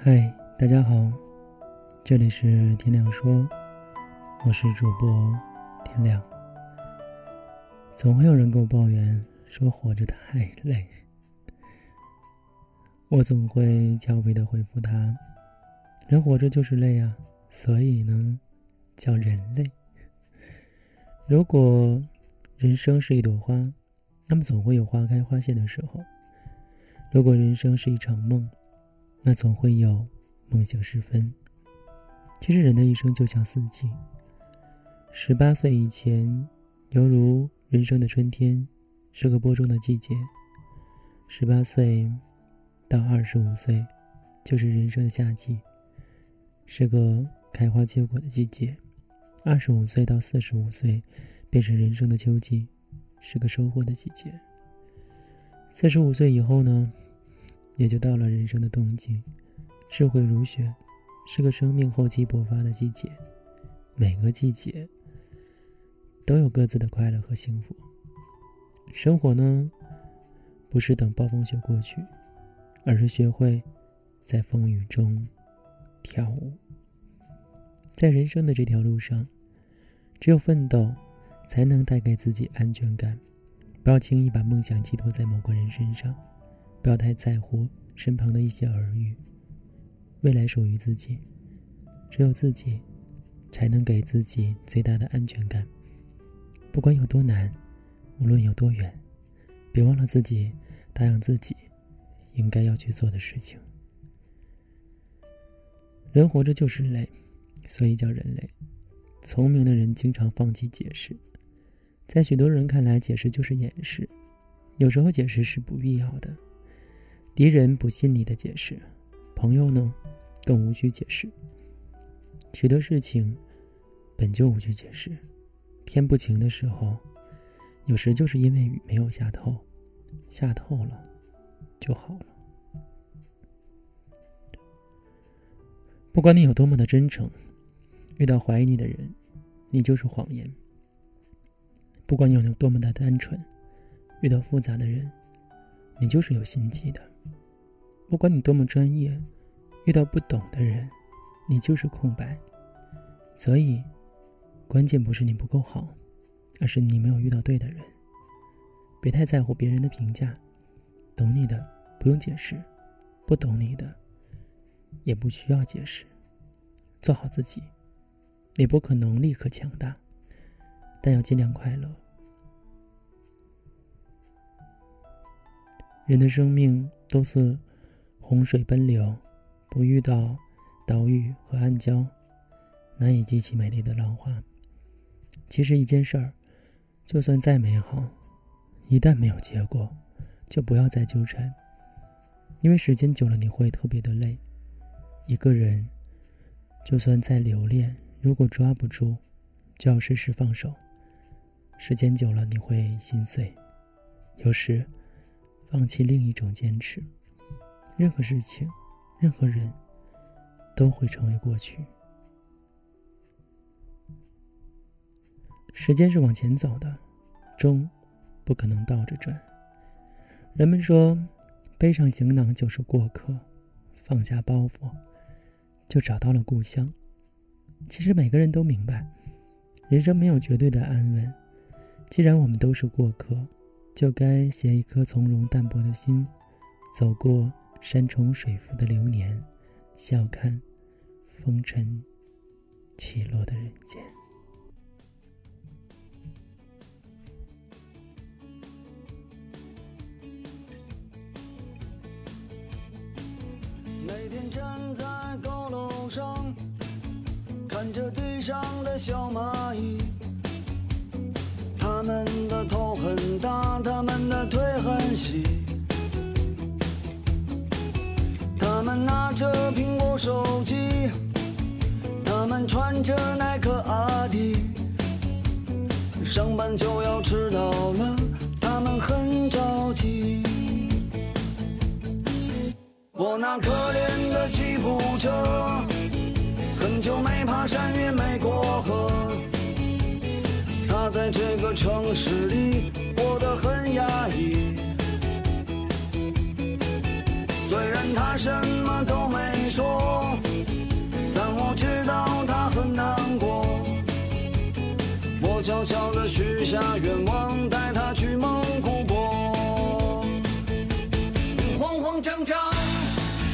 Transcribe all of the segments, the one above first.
嗨，大家好，这里是天亮说，我是主播天亮。总会有人跟我抱怨说活着太累，我总会俏皮的回复他：人活着就是累啊，所以呢，叫人类。如果人生是一朵花，那么总会有花开花谢的时候；如果人生是一场梦，那总会有梦醒时分。其实人的一生就像四季。十八岁以前，犹如人生的春天，是个播种的季节；十八岁到二十五岁，就是人生的夏季，是个开花结果的季节；二十五岁到四十五岁，便是人生的秋季，是个收获的季节。四十五岁以后呢？也就到了人生的冬季，智慧如雪，是个生命厚积薄发的季节。每个季节都有各自的快乐和幸福。生活呢，不是等暴风雪过去，而是学会在风雨中跳舞。在人生的这条路上，只有奋斗，才能带给自己安全感。不要轻易把梦想寄托在某个人身上。不要太在乎身旁的一些耳语。未来属于自己，只有自己，才能给自己最大的安全感。不管有多难，无论有多远，别忘了自己答应自己应该要去做的事情。人活着就是累，所以叫人类。聪明的人经常放弃解释，在许多人看来，解释就是掩饰。有时候解释是不必要的。敌人不信你的解释，朋友呢，更无需解释。许多事情本就无需解释。天不晴的时候，有时就是因为雨没有下透，下透了就好了。不管你有多么的真诚，遇到怀疑你的人，你就是谎言。不管你有多么的单纯，遇到复杂的人，你就是有心机的。不管你多么专业，遇到不懂的人，你就是空白。所以，关键不是你不够好，而是你没有遇到对的人。别太在乎别人的评价，懂你的不用解释，不懂你的也不需要解释。做好自己，也不可能立刻强大，但要尽量快乐。人的生命都是。洪水奔流，不遇到岛屿和暗礁，难以激起美丽的浪花。其实一件事儿，就算再美好，一旦没有结果，就不要再纠缠，因为时间久了你会特别的累。一个人，就算再留恋，如果抓不住，就要适时放手。时间久了你会心碎，有时放弃另一种坚持。任何事情，任何人，都会成为过去。时间是往前走的，钟不可能倒着转。人们说，背上行囊就是过客，放下包袱，就找到了故乡。其实每个人都明白，人生没有绝对的安稳。既然我们都是过客，就该携一颗从容淡泊的心，走过。山重水复的流年，笑看风尘起落的人间。每天站在高楼上，看着地上的小蚂蚁，它们的头很大，它们的腿很细。拿着苹果手机，他们穿着耐克阿迪，上班就要迟到了，他们很着急。我那可怜的吉普车，很久没爬山也没过河，它在这个城市里过得很压抑。虽然他什都没说但我知道他很难过。我悄悄的许下愿望带他去蒙古国。慌慌张张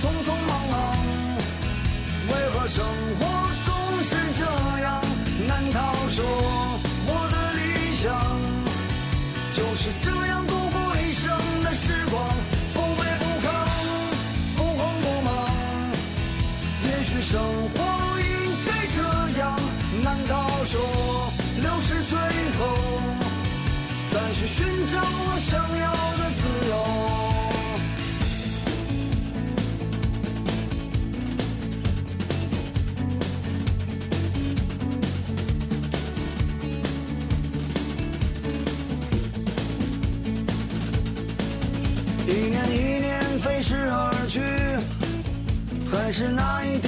匆匆忙忙为何生活也许生活应该这样，难道说六十岁后再去寻找我想要的自由？一年一年飞逝而去，还是那一点